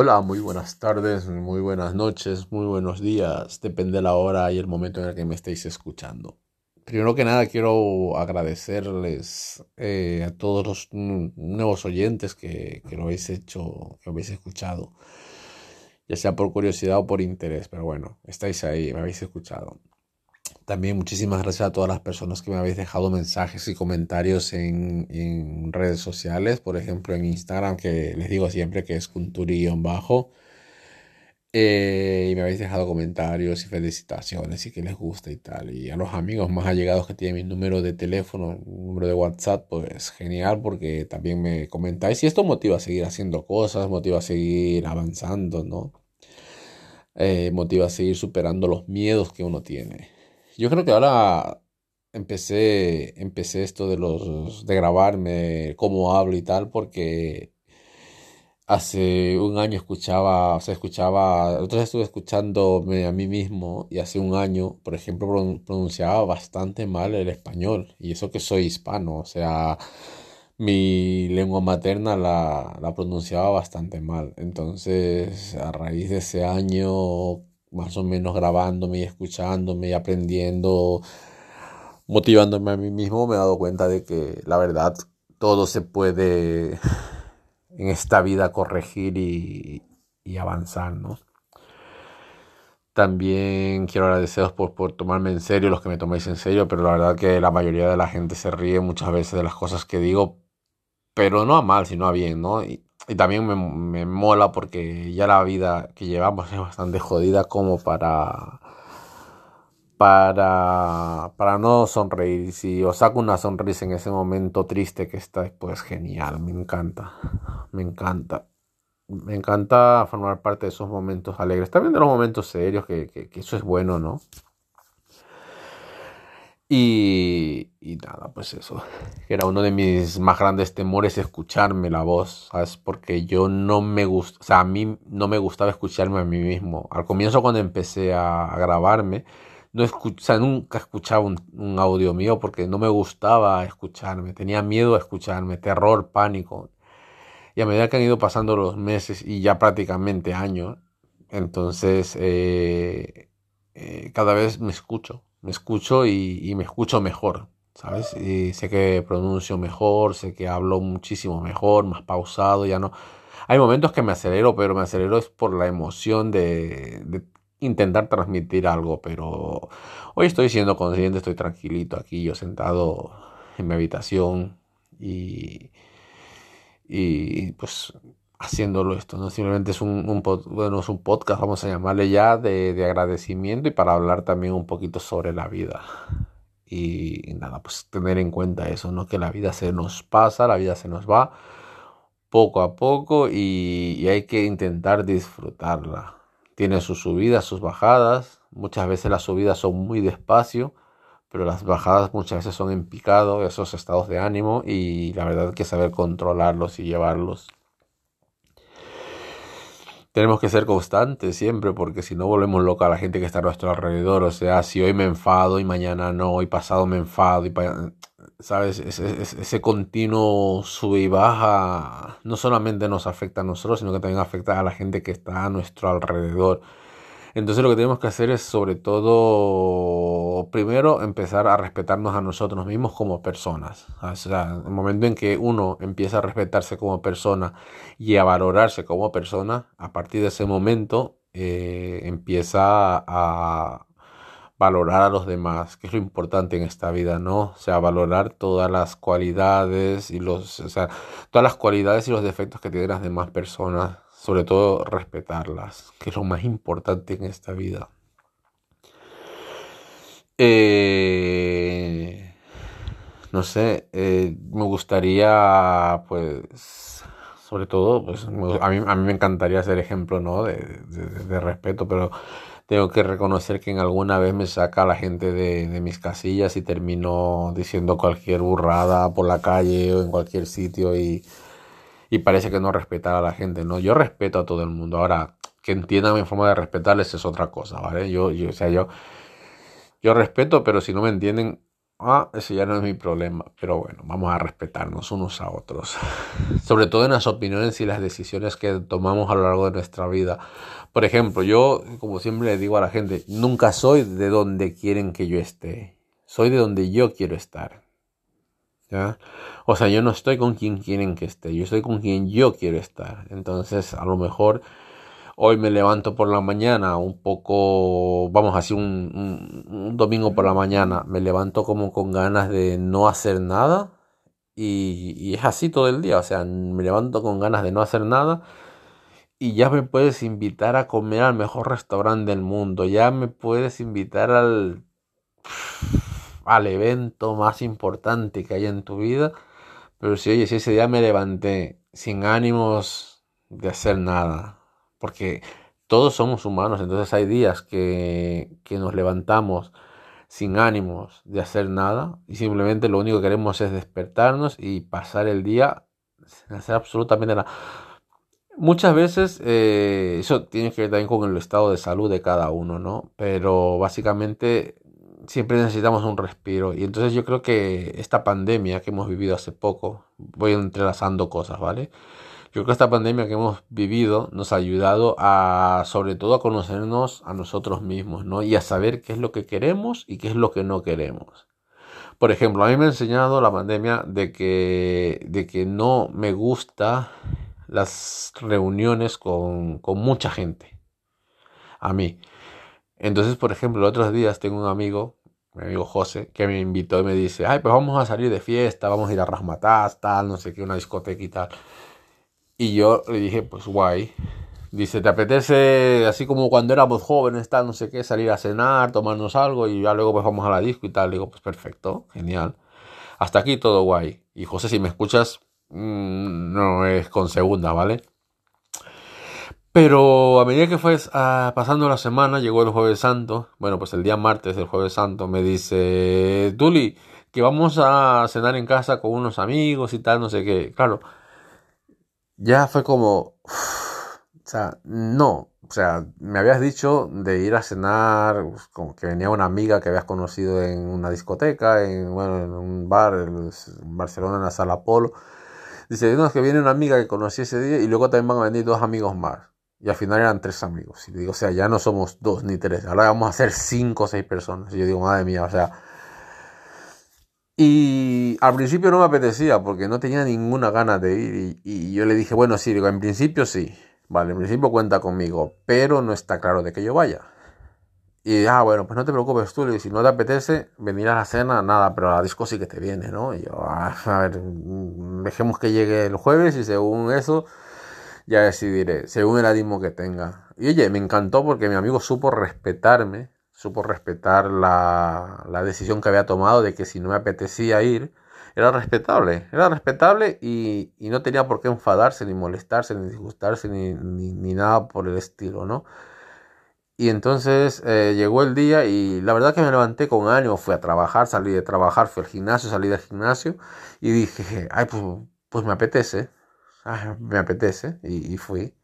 Hola, muy buenas tardes, muy buenas noches, muy buenos días, depende de la hora y el momento en el que me estéis escuchando. Primero que nada quiero agradecerles eh, a todos los nuevos oyentes que, que, lo habéis hecho, que lo habéis escuchado, ya sea por curiosidad o por interés, pero bueno, estáis ahí, me habéis escuchado. También muchísimas gracias a todas las personas que me habéis dejado mensajes y comentarios en, redes sociales, por ejemplo en Instagram, que les digo siempre que es Kunturi-bajo. Eh, y me habéis dejado comentarios y felicitaciones y que les gusta y tal. Y a los amigos más allegados que tienen mi número de teléfono, número de WhatsApp, pues genial porque también me comentáis y esto motiva a seguir haciendo cosas, motiva a seguir avanzando, ¿no? Eh, motiva a seguir superando los miedos que uno tiene. Yo creo que ahora empecé, empecé esto de los de grabarme cómo hablo y tal, porque hace un año escuchaba, o sea, escuchaba, otra vez estuve escuchándome a mí mismo y hace un año, por ejemplo, pronunciaba bastante mal el español y eso que soy hispano, o sea, mi lengua materna la, la pronunciaba bastante mal. Entonces, a raíz de ese año más o menos grabándome y escuchándome y aprendiendo, motivándome a mí mismo, me he dado cuenta de que la verdad todo se puede en esta vida corregir y, avanzar, ¿no? También quiero agradeceros por, por tomarme en serio, los que me tomáis en serio, pero la verdad que la mayoría de la gente se ríe muchas veces de las cosas que digo, pero no a mal, sino a bien, ¿no? Y también me, me, mola porque ya la vida que llevamos es bastante jodida como para, para, para no sonreír. Si os saco una sonrisa en ese momento triste que está, pues genial, me encanta, me encanta. Me encanta formar parte de esos momentos alegres, también de los momentos serios, que, que eso es bueno, ¿no? Y, nada, pues eso. Era uno de mis más grandes temores escucharme la voz, ¿sabes? Porque yo no me gusta, o sea, a mí no me gustaba escucharme a mí mismo. Al comienzo cuando empecé a, grabarme, no o sea, nunca escuchaba un, un, audio mío porque no me gustaba escucharme. Tenía miedo a escucharme, terror, pánico. Y a medida que han ido pasando los meses y ya prácticamente años, entonces eh, eh, cada vez me escucho me escucho y, me escucho mejor, ¿sabes? Y sé que pronuncio mejor, sé que hablo muchísimo mejor, más pausado, ya no... Hay momentos que me acelero, pero me acelero es por la emoción de, de intentar transmitir algo, pero hoy estoy siendo consciente, estoy tranquilito aquí, yo sentado en mi habitación y, y pues haciéndolo esto, ¿no? Simplemente es un, un, bueno, es un podcast, vamos a llamarle ya, de, de, agradecimiento y para hablar también un poquito sobre la vida. Y, nada, pues tener en cuenta eso, ¿no? Que la vida se nos pasa, la vida se nos va poco a poco y, y hay que intentar disfrutarla. Tiene sus subidas, sus bajadas. Muchas veces las subidas son muy despacio, pero las bajadas muchas veces son en picado, esos estados de ánimo y la verdad que saber controlarlos y llevarlos tenemos que ser constantes siempre, porque si no volvemos loca a la gente que está a nuestro alrededor. O sea, si hoy me enfado y mañana no, y pasado me enfado, y ¿sabes? Ese, ese, continuo sube y baja no solamente nos afecta a nosotros, sino que también afecta a la gente que está a nuestro alrededor. Entonces lo que tenemos que hacer es sobre todo, primero, empezar a respetarnos a nosotros mismos como personas. O sea, el momento en que uno empieza a respetarse como persona y a valorarse como persona, a partir de ese momento eh, empieza a valorar a los demás, que es lo importante en esta vida, ¿no? O sea, valorar todas las cualidades y los, o sea, todas las cualidades y los defectos que tienen las demás personas sobre todo respetarlas, que es lo más importante en esta vida. Eh, no sé, eh, me gustaría, pues, sobre todo, pues, a mí, a mí me encantaría ser ejemplo, ¿no? De, de, respeto, pero tengo que reconocer que en alguna vez me saca la gente de, de mis casillas y termino diciendo cualquier burrada por la calle o en cualquier sitio y y parece que no respetar a la gente, ¿no? Yo respeto a todo el mundo. Ahora, que entiendan mi forma de respetarles es otra cosa, ¿vale? Yo, yo, o sea, yo, yo respeto, pero si no me entienden, ah, ese ya no es mi problema. Pero bueno, vamos a respetarnos unos a otros. Sobre todo en las opiniones y las decisiones que tomamos a lo largo de nuestra vida. Por ejemplo, yo, como siempre le digo a la gente, nunca soy de donde quieren que yo esté. Soy de donde yo quiero estar. ¿Ya? O sea, yo no estoy con quien quieren que esté, yo estoy con quien yo quiero estar. Entonces, a lo mejor Hoy me levanto por la mañana un poco, vamos así, un, un, domingo por la mañana, me levanto como con ganas de no hacer nada y, y, es así todo el día, o sea, me levanto con ganas de no hacer nada y ya me puedes invitar a comer al mejor restaurante del mundo, ya me puedes invitar al, al evento más importante que hay en tu vida, pero si oye, si ese día me levanté sin ánimos de hacer nada, porque todos somos humanos, entonces hay días que, que nos levantamos sin ánimos de hacer nada y simplemente lo único que queremos es despertarnos y pasar el día sin hacer absolutamente nada. Muchas veces eh, eso tiene que ver también con el estado de salud de cada uno, ¿no? Pero básicamente siempre necesitamos un respiro y entonces yo creo que esta pandemia que hemos vivido hace poco, voy entrelazando cosas, ¿vale? Yo creo que esta pandemia que hemos vivido nos ha ayudado a, sobre todo, a conocernos a nosotros mismos, ¿no? Y a saber qué es lo que queremos y qué es lo que no queremos. Por ejemplo, a mí me ha enseñado la pandemia de que, de que no me gusta las reuniones con, con mucha gente. A mí. Entonces, por ejemplo, otros días tengo un amigo, mi amigo José, que me invitó y me dice, ay, pues vamos a salir de fiesta, vamos a ir a Rasmatas, tal, no sé qué, una discoteca y tal. Y yo le dije, pues guay. Dice, ¿te apetece, así como cuando éramos jóvenes, tal, no sé qué, salir a cenar, tomarnos algo y ya luego pues vamos a la disco y tal? Le digo, pues perfecto, genial. Hasta aquí todo guay. Y José, si me escuchas, mm, no es con segunda, ¿vale? Pero a medida que fue ah, pasando la semana, llegó el jueves santo, bueno, pues el día martes del jueves santo, me dice, Tuli, que vamos a cenar en casa con unos amigos y tal, no sé qué. Claro, ya fue como, o sea, no, o sea, me habías dicho de ir a cenar, pues, como que venía una amiga que habías conocido en una discoteca, en, bueno, en un bar en Barcelona, en la Sala Polo. Dice, no, que viene una amiga que conocí ese día y luego también van a venir dos amigos más. Y al final eran tres amigos. Y digo, o sea, ya no somos dos ni tres, ahora vamos a ser cinco o seis personas. Y yo digo, madre mía, o sea, y al principio no me apetecía porque no tenía ninguna gana de ir. Y, yo le dije, bueno, sí, digo, en principio sí. Vale, en principio cuenta conmigo, pero no está claro de que yo vaya. Y ah, bueno, pues no te preocupes tú, si no te apetece venir a la cena, nada, pero a la disco sí que te viene, ¿no? Y yo, ah, a ver, mm, dejemos que llegue el jueves y según eso ya decidiré, según el ánimo que tenga. Y oye, me encantó porque mi amigo supo respetarme supo respetar la, la, decisión que había tomado de que si no me apetecía ir, era respetable, era respetable y, y no tenía por qué enfadarse, ni molestarse, ni disgustarse, ni, ni, nada por el estilo, ¿no? Y entonces eh, llegó el día y la verdad que me levanté con ánimo, fui a trabajar, salí de trabajar, fui al gimnasio, salí del gimnasio y dije, ay, pues, pues me apetece, me apetece y, fui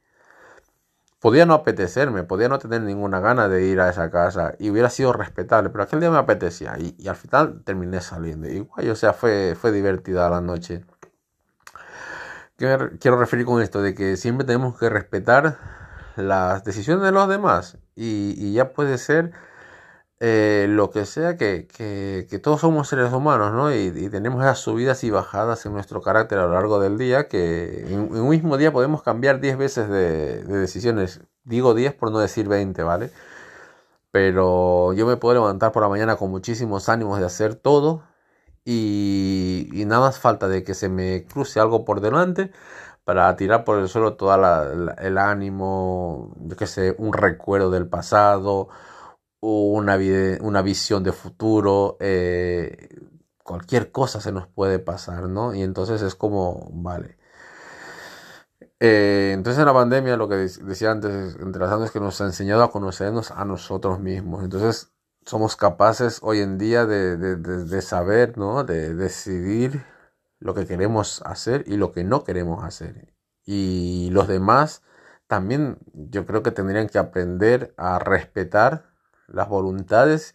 podía no apetecerme, podía no tener ninguna gana de ir a esa casa y hubiera sido respetable, pero aquel día me apetecía y, al final terminé saliendo. Igual, o sea, fue, fue divertida la noche. quiero referir con esto? De que siempre tenemos que respetar las decisiones de los demás y ya puede ser eh, lo que sea, que, que, todos somos seres humanos, ¿no? Y, tenemos esas subidas y bajadas en nuestro carácter a lo largo del día, que en, un mismo día podemos cambiar 10 veces de, decisiones. Digo 10 por no decir 20, ¿vale? Pero yo me puedo levantar por la mañana con muchísimos ánimos de hacer todo y, nada más falta de que se me cruce algo por delante para tirar por el suelo todo el ánimo, yo qué sé, un recuerdo del pasado una, una visión de futuro, eh, cualquier cosa se nos puede pasar, ¿no? Y entonces es como, vale. Eh, entonces en la pandemia, lo que decía antes, entre es que nos ha enseñado a conocernos a nosotros mismos. Entonces somos capaces hoy en día de, de saber, ¿no? De decidir lo que queremos hacer y lo que no queremos hacer. Y los demás también yo creo que tendrían que aprender a respetar las voluntades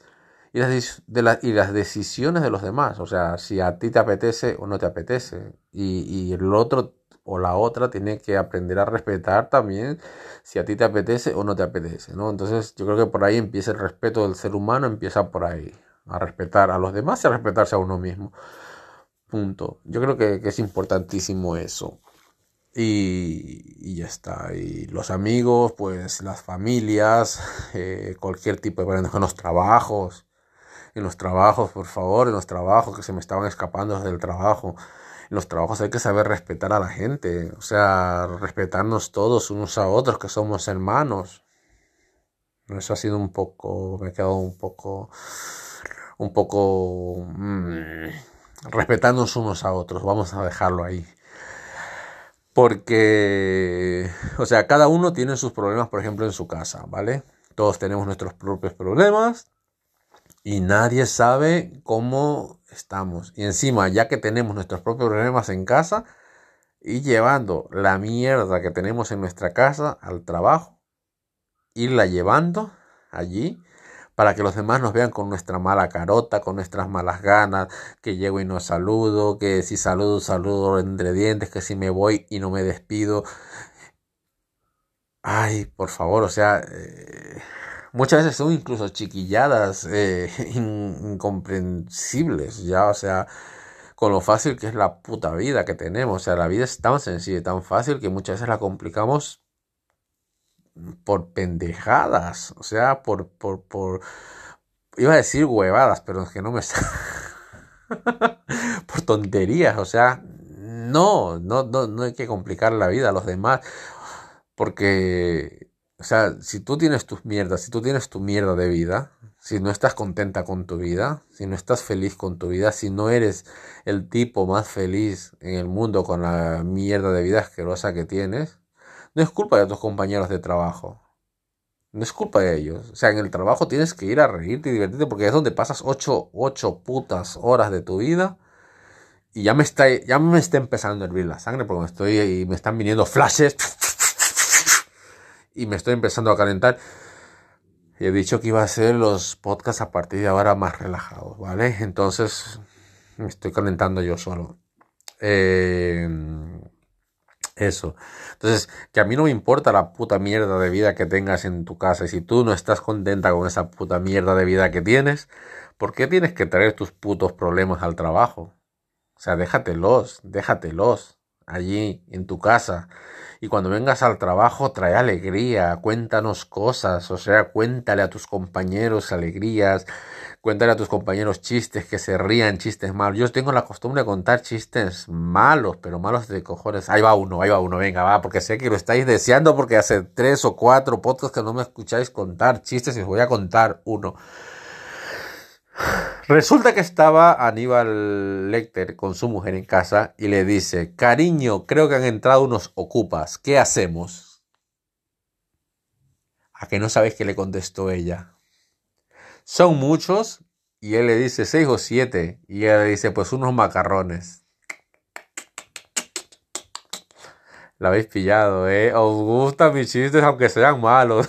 y las, y las decisiones de los demás. O sea, si a ti te apetece o no te apetece. Y, y el otro o la otra tiene que aprender a respetar también si a ti te apetece o no te apetece, ¿no? Entonces yo creo que por ahí empieza el respeto del ser humano, empieza por ahí, a respetar a los demás y a respetarse a uno mismo. Punto. Yo creo que, es importantísimo eso. Y, y, ya está. Y los amigos, pues las familias, eh, cualquier tipo de en los trabajos, en los trabajos, por favor, en los trabajos que se me estaban escapando desde el trabajo. En los trabajos hay que saber respetar a la gente, o sea, respetarnos todos unos a otros, que somos hermanos. Eso ha sido un poco, me he quedado un poco, un poco, mmm, respetarnos unos a otros, vamos a dejarlo ahí. Porque, o sea, cada uno tiene sus problemas, por ejemplo, en su casa, ¿vale? Todos tenemos nuestros propios problemas, y nadie sabe cómo estamos. Y encima, ya que tenemos nuestros propios problemas en casa, y llevando la mierda que tenemos en nuestra casa al trabajo, irla llevando allí para que los demás nos vean con nuestra mala carota, con nuestras malas ganas, que llego y no saludo, que si saludo, saludo entre dientes, que si me voy y no me despido. Ay, por favor, o sea... Eh, muchas veces son incluso chiquilladas eh, incomprensibles, ya, o sea, con lo fácil que es la puta vida que tenemos, o sea, la vida es tan sencilla y tan fácil que muchas veces la complicamos por pendejadas, o sea, por, por, por, iba a decir huevadas, pero es que no me por tonterías, o sea, no, no, no, no hay que complicar la vida a los demás, porque o sea, si tú tienes tus mierdas, si tú tienes tu mierda de vida, si no estás contenta con tu vida, si no estás feliz con tu vida, si no eres el tipo más feliz en el mundo con la mierda de vida asquerosa que tienes, no es culpa de tus compañeros de trabajo. No es culpa de ellos. O sea, en el trabajo tienes que ir a reírte y divertirte porque es donde pasas ocho, ocho putas horas de tu vida. Y ya me está, ya me está empezando a hervir la sangre porque me estoy, me están viniendo flashes y me estoy empezando a calentar. He dicho que iba a hacer los podcasts a partir de ahora más relajados, ¿vale? Entonces me estoy calentando yo solo. Eh, eso. Entonces, que a mí no me importa la puta mierda de vida que tengas en tu casa. Y si tú no estás contenta con esa puta mierda de vida que tienes, ¿por qué tienes que traer tus putos problemas al trabajo? O sea, déjatelos, déjatelos allí en tu casa y cuando vengas al trabajo trae alegría, cuéntanos cosas, o sea, cuéntale a tus compañeros alegrías, cuéntale a tus compañeros chistes, que se rían chistes malos. Yo tengo la costumbre de contar chistes malos, pero malos de cojones. Ahí va uno, ahí va uno, venga, va, porque sé que lo estáis deseando porque hace tres o cuatro podcasts que no me escucháis contar chistes y os voy a contar uno. Resulta que estaba Aníbal Lecter con su mujer en casa y le dice, cariño, creo que han entrado unos ocupas, ¿qué hacemos? ¿A que no sabéis qué le contestó ella? Son muchos y él le dice seis o siete y ella le dice pues unos macarrones. La habéis pillado, ¿eh? Os gustan mis chistes aunque sean malos.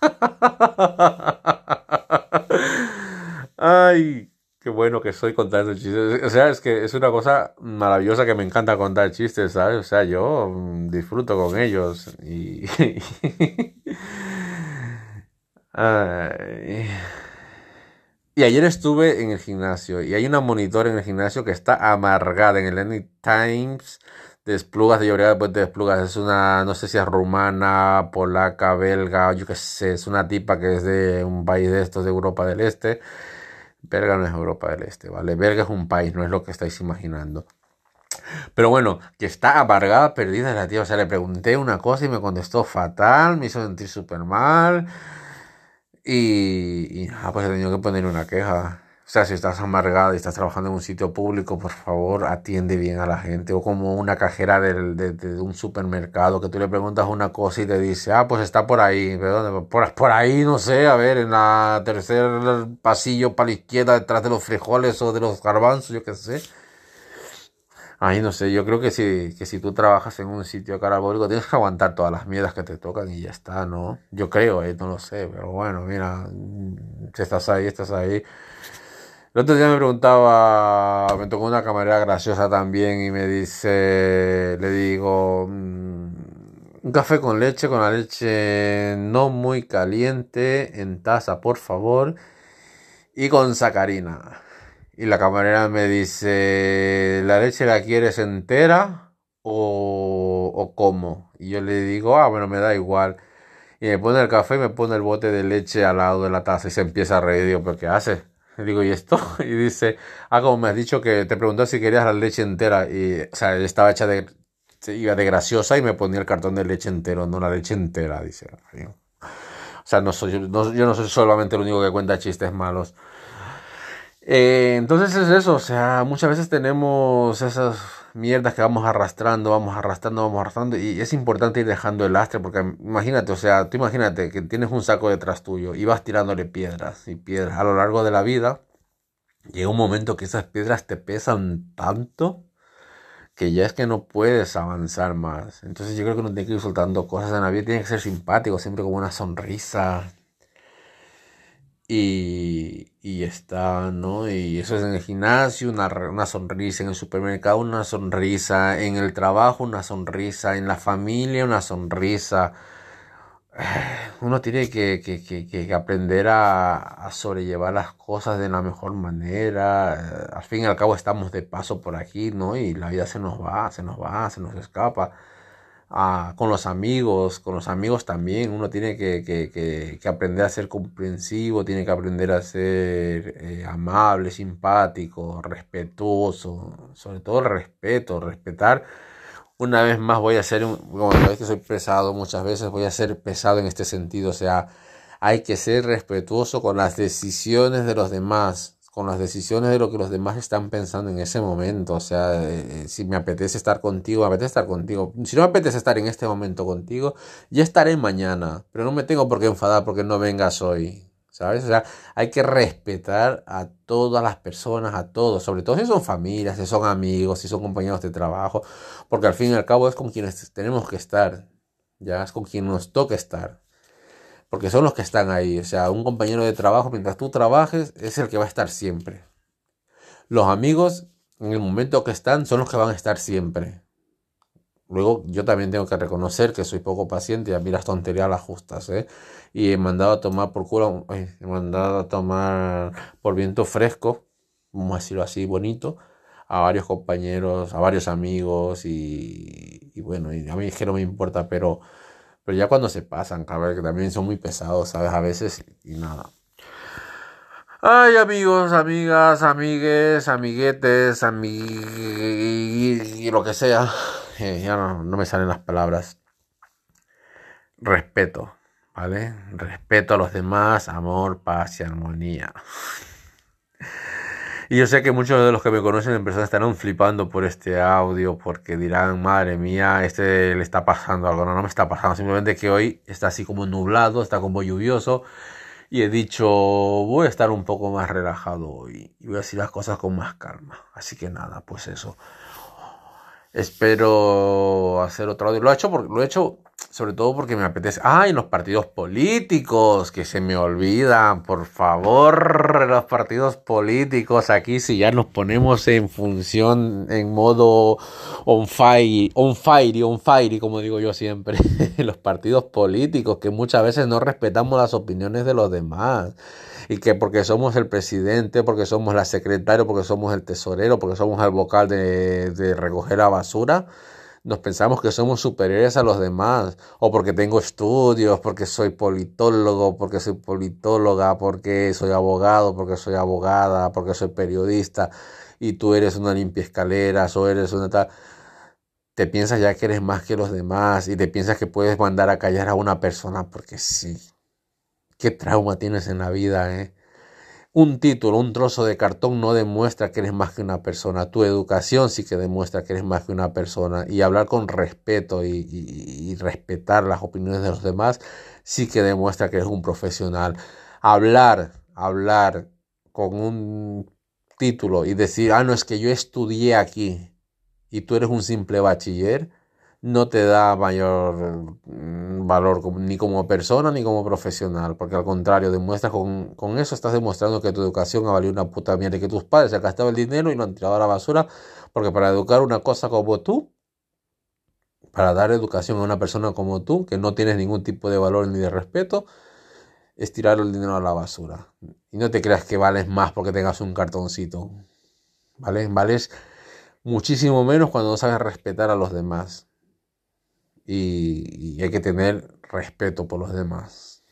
Ay, qué bueno que estoy contando chistes. O sea, es que es una cosa maravillosa que me encanta contar chistes, ¿sabes? O sea, yo mm, disfruto con ellos y... Y ayer estuve en el gimnasio y hay una monitor en el gimnasio que está amargada en el Any Times de Esplugas, de llorar después de Esplugas. Es una, no sé si es rumana, polaca, belga, yo qué sé, es una tipa que es de un país de estos de Europa del Este Belga no es Europa del Este, ¿vale? Belga es un país, no es lo que estáis imaginando. Pero bueno, que está amargada, perdida la tía. O sea, le pregunté una cosa y me contestó fatal, me hizo sentir súper mal. Y, ah, pues he tenido que poner una queja. O sea, si estás amargada y estás trabajando en un sitio público, por favor, atiende bien a la gente. O como una cajera de, de, un supermercado que tú le preguntas una cosa y te dice, ah, pues está por ahí. Por, por ahí, no sé, a ver, en la tercer pasillo para la izquierda, detrás de los frijoles o de los garbanzos, yo qué sé. Ay, no sé, yo creo que si, que si tú trabajas en un sitio carabólico tienes que aguantar todas las mierdas que te tocan y ya está, ¿no? Yo creo, eh, no lo sé, pero bueno, mira, mm, si estás ahí, estás ahí. El otro día me preguntaba, me tocó una camarera graciosa también y me dice, le digo, mm, un café con leche, con la leche no muy caliente, en taza, por favor, y con sacarina. Y la camarera me dice, ¿la leche la quieres entera o, o cómo? Y yo le digo, ah, bueno, me da igual. Y me pone el café y me pone el bote de leche al lado de la taza y se empieza a reír. Digo, ¿pero qué hace? Le digo, ¿y esto? Y dice, ah, como me has dicho que te preguntó si querías la leche entera. Y, o sea, estaba hecha de, iba de graciosa y me ponía el cartón de leche entero, no la leche entera, dice. O sea, no soy, yo no soy solamente el único que cuenta chistes malos. Eh, entonces es eso, o sea, muchas veces tenemos esas mierdas que vamos arrastrando, vamos arrastrando, vamos arrastrando y es importante ir dejando el lastre porque imagínate, o sea, tú imagínate que tienes un saco detrás tuyo y vas tirándole piedras y piedras a lo largo de la vida, llega un momento que esas piedras te pesan tanto que ya es que no puedes avanzar más. Entonces yo creo que uno tiene que ir soltando cosas en la vida, tiene que ser simpático, siempre con una sonrisa, y, y está, ¿no? Y eso es en el gimnasio, una, una sonrisa en el supermercado, una sonrisa en el trabajo, una sonrisa en la familia, una sonrisa. Uno tiene que, que, que, que aprender a, a, sobrellevar las cosas de la mejor manera. Al fin y al cabo estamos de paso por aquí, ¿no? Y la vida se nos va, se nos va, se nos escapa con los amigos, con los amigos también, uno tiene que, que, que, aprender a ser comprensivo, tiene que aprender a ser eh, amable, simpático, respetuoso, sobre todo respeto, respetar. Una vez más voy a ser, como sabes que soy pesado muchas veces, voy a ser pesado en este sentido, o sea, hay que ser respetuoso con las decisiones de los demás, con las decisiones de lo que los demás están pensando en ese momento. O sea, eh, eh, si me apetece estar contigo, apetece estar contigo. Si no me apetece estar en este momento contigo, ya estaré mañana. Pero no me tengo por qué enfadar porque no vengas hoy. ¿Sabes? O sea, hay que respetar a todas las personas, a todos, sobre todo si son familias, si son amigos, si son compañeros de trabajo, porque al fin y al cabo es con quienes tenemos que estar, ya es con quien nos toca estar porque son los que están ahí. O sea, un compañero de trabajo, mientras tú trabajes, es el que va a estar siempre. Los amigos, en el momento que están, son los que van a estar siempre. Luego, yo también tengo que reconocer que soy poco paciente y a mí las tonterías las justas, ¿eh? Y he mandado a tomar por culo, he mandado a tomar por viento fresco, vamos a decirlo así, bonito, a varios compañeros, a varios amigos y, bueno, a mí es que no me importa, pero pero ya cuando se pasan, cabrón, que también son muy pesados, ¿sabes? A veces y nada. Ay, amigos, amigas, amigues, amiguetes, y lo que sea. Eh, ya no me salen las palabras. Respeto, ¿vale? Respeto a los demás, amor, paz y armonía. Y yo sé que muchos de los que me conocen en persona estarán flipando por este audio porque dirán, madre mía, este le está pasando algo. No, no me está pasando, simplemente que hoy está así como nublado, está como lluvioso. Y he dicho, voy a estar un poco más relajado hoy y voy a decir las cosas con más calma. Así que nada, pues eso. Espero hacer otro audio. Lo he hecho, porque, lo he hecho sobre todo porque me apetece. ¡Ay, los partidos políticos! Que se me olvidan, por favor, los partidos políticos. Aquí si ya nos ponemos en función, en modo on fire, on fire, on fire, como digo yo siempre. los partidos políticos, que muchas veces no respetamos las opiniones de los demás. Y que porque somos el presidente, porque somos la secretaria, porque somos el tesorero, porque somos el vocal de, de recoger la basura nos pensamos que somos superiores a los demás, o porque tengo estudios, porque soy politólogo, porque soy politóloga, porque soy abogado, porque soy abogada, porque soy periodista, y tú eres una limpia escaleras o eres una tal. Te piensas ya que eres más que los demás y te piensas que puedes mandar a callar a una persona porque sí. ¿Qué trauma tienes en la vida, eh? Un título, un trozo de cartón no demuestra que eres más que una persona. Tu educación sí que demuestra que eres más que una persona. Y hablar con respeto y, respetar las opiniones de los demás sí que demuestra que eres un profesional. Hablar, hablar con un título y decir, ah, no, es que yo estudié aquí. y tú eres un simple bachiller, no te da mayor mm, valor ni como persona ni como profesional, porque al contrario, demuestras con, con eso estás demostrando que tu educación ha valido una puta mierda y que tus padres se gastaban el dinero y lo han tirado a la basura, porque para educar una cosa como tú, para dar educación a una persona como tú, que no tienes ningún tipo de valor ni de respeto, es tirar el dinero a la basura. Y no te creas que vales más porque tengas un cartoncito. ¿Vale? Vales muchísimo menos cuando no sabes respetar a los demás. Y, hay que tener respeto por los demás.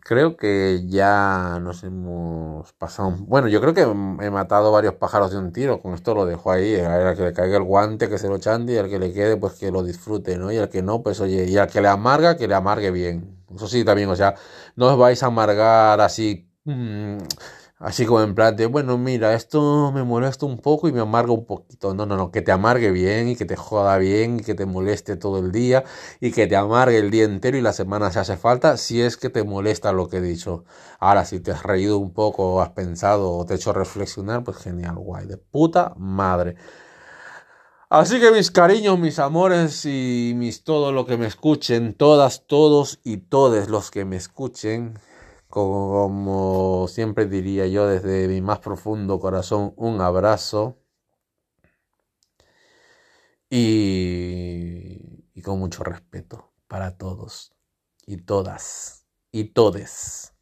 Creo que ya nos hemos pasado. Bueno, yo creo que he matado varios pájaros de un tiro. Con esto lo dejo ahí. A que le caiga el guante, que se lo chante. Y al que le quede, pues que lo disfrute, ¿no? Y al que no, pues oye. Y al que le amarga, que le amargue bien. Eso sí, también, o sea, no os vais a amargar así. Mm, Así como en plan de, bueno, mira, esto me molesta un poco y me amarga un poquito. No, no, no, que te amargue bien y que te joda bien y que te moleste todo el día y que te amargue el día entero y la semana si hace falta, si es que te molesta lo que he dicho. Ahora, si te has reído un poco, o has pensado o te he hecho reflexionar, pues genial, guay, de puta madre. Así que mis cariños, mis amores y mis todo lo que me escuchen, todas, todos y todes los que me escuchen, como siempre diría yo desde mi más profundo corazón, un abrazo. Y, con mucho respeto para todos y todas y todes.